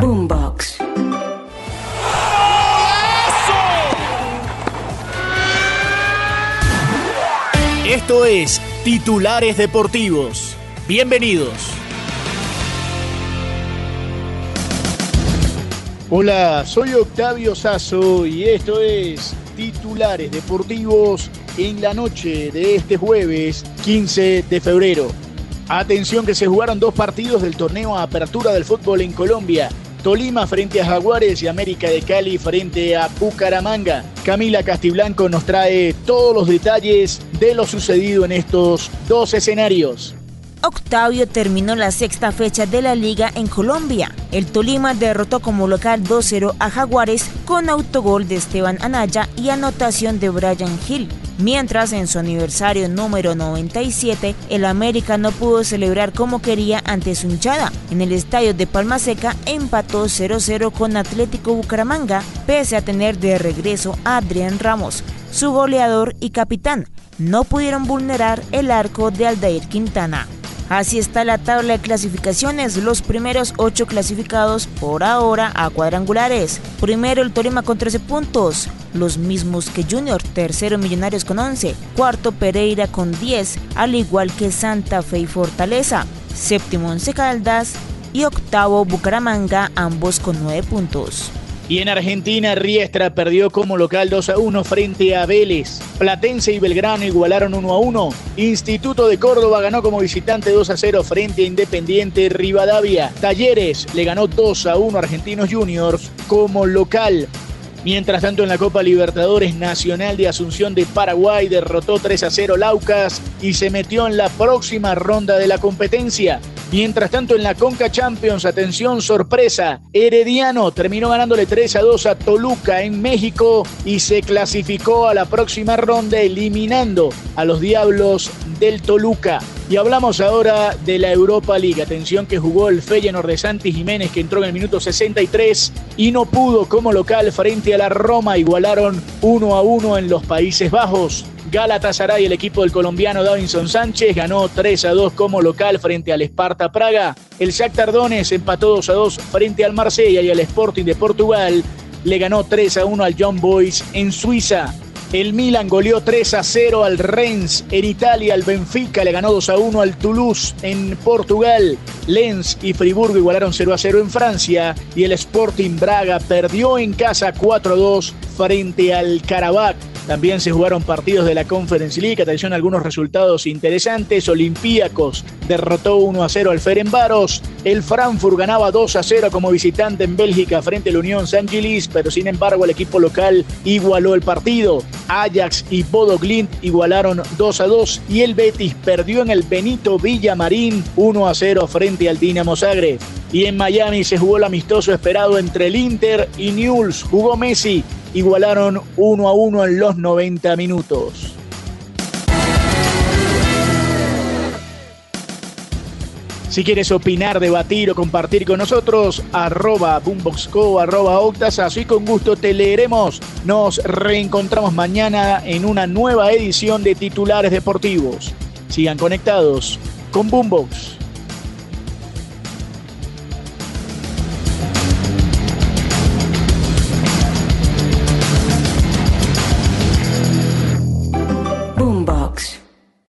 Boombox. Esto es Titulares Deportivos. Bienvenidos. Hola, soy Octavio Sazo y esto es Titulares Deportivos en la noche de este jueves 15 de febrero. Atención que se jugaron dos partidos del torneo a apertura del fútbol en Colombia. Tolima frente a Jaguares y América de Cali frente a Bucaramanga. Camila Castiblanco nos trae todos los detalles de lo sucedido en estos dos escenarios. Octavio terminó la sexta fecha de la liga en Colombia. El Tolima derrotó como local 2-0 a Jaguares con autogol de Esteban Anaya y anotación de Brian Hill. Mientras en su aniversario número 97, el América no pudo celebrar como quería ante su hinchada. En el estadio de Palma Seca empató 0-0 con Atlético Bucaramanga, pese a tener de regreso a Adrián Ramos, su goleador y capitán. No pudieron vulnerar el arco de Aldair Quintana. Así está la tabla de clasificaciones. Los primeros ocho clasificados por ahora a cuadrangulares. Primero el Tolima con 13 puntos, los mismos que Junior. Tercero Millonarios con 11. Cuarto Pereira con 10, al igual que Santa Fe y Fortaleza. Séptimo Once Caldas y octavo Bucaramanga, ambos con 9 puntos. Y en Argentina, Riestra perdió como local 2 a 1 frente a Vélez. Platense y Belgrano igualaron 1 a 1. Instituto de Córdoba ganó como visitante 2 a 0 frente a Independiente Rivadavia. Talleres le ganó 2 a 1 a Argentinos Juniors como local. Mientras tanto, en la Copa Libertadores Nacional de Asunción de Paraguay derrotó 3 a 0 Laucas y se metió en la próxima ronda de la competencia. Mientras tanto, en la Conca Champions, atención, sorpresa, Herediano terminó ganándole 3 a 2 a Toluca en México y se clasificó a la próxima ronda eliminando a los Diablos del Toluca. Y hablamos ahora de la Europa League. Atención que jugó el Feyenoord de Santi Jiménez que entró en el minuto 63 y no pudo como local frente a la Roma. Igualaron 1 a 1 en los Países Bajos. Galatasaray, el equipo del colombiano Davinson Sánchez, ganó 3 a 2 como local frente al Esparta Praga. El Shakhtar Donetsk empató 2 a 2 frente al Marsella y al Sporting de Portugal le ganó 3 a 1 al John Boys en Suiza. El Milan goleó 3 a 0 al Rennes en Italia. El Benfica le ganó 2 a 1 al Toulouse en Portugal. Lens y Friburgo igualaron 0 a 0 en Francia. Y el Sporting Braga perdió en casa 4 a 2 frente al Karabakh. También se jugaron partidos de la Conference League. Atención a algunos resultados interesantes. Olympiacos derrotó 1 a 0 al Ferenbaros. El Frankfurt ganaba 2 a 0 como visitante en Bélgica frente a la Unión San Gilis, pero sin embargo el equipo local igualó el partido. Ajax y Bodo Glint igualaron 2 a 2 y el Betis perdió en el Benito Villamarín 1 a 0 frente al Dinamo Zagreb. Y en Miami se jugó el amistoso esperado entre el Inter y Newell's. Jugó Messi igualaron 1 a 1 en los 90 minutos. Si quieres opinar, debatir o compartir con nosotros, arroba boomboxco, arroba octasazo y con gusto te leeremos. Nos reencontramos mañana en una nueva edición de Titulares Deportivos. Sigan conectados con Boombox.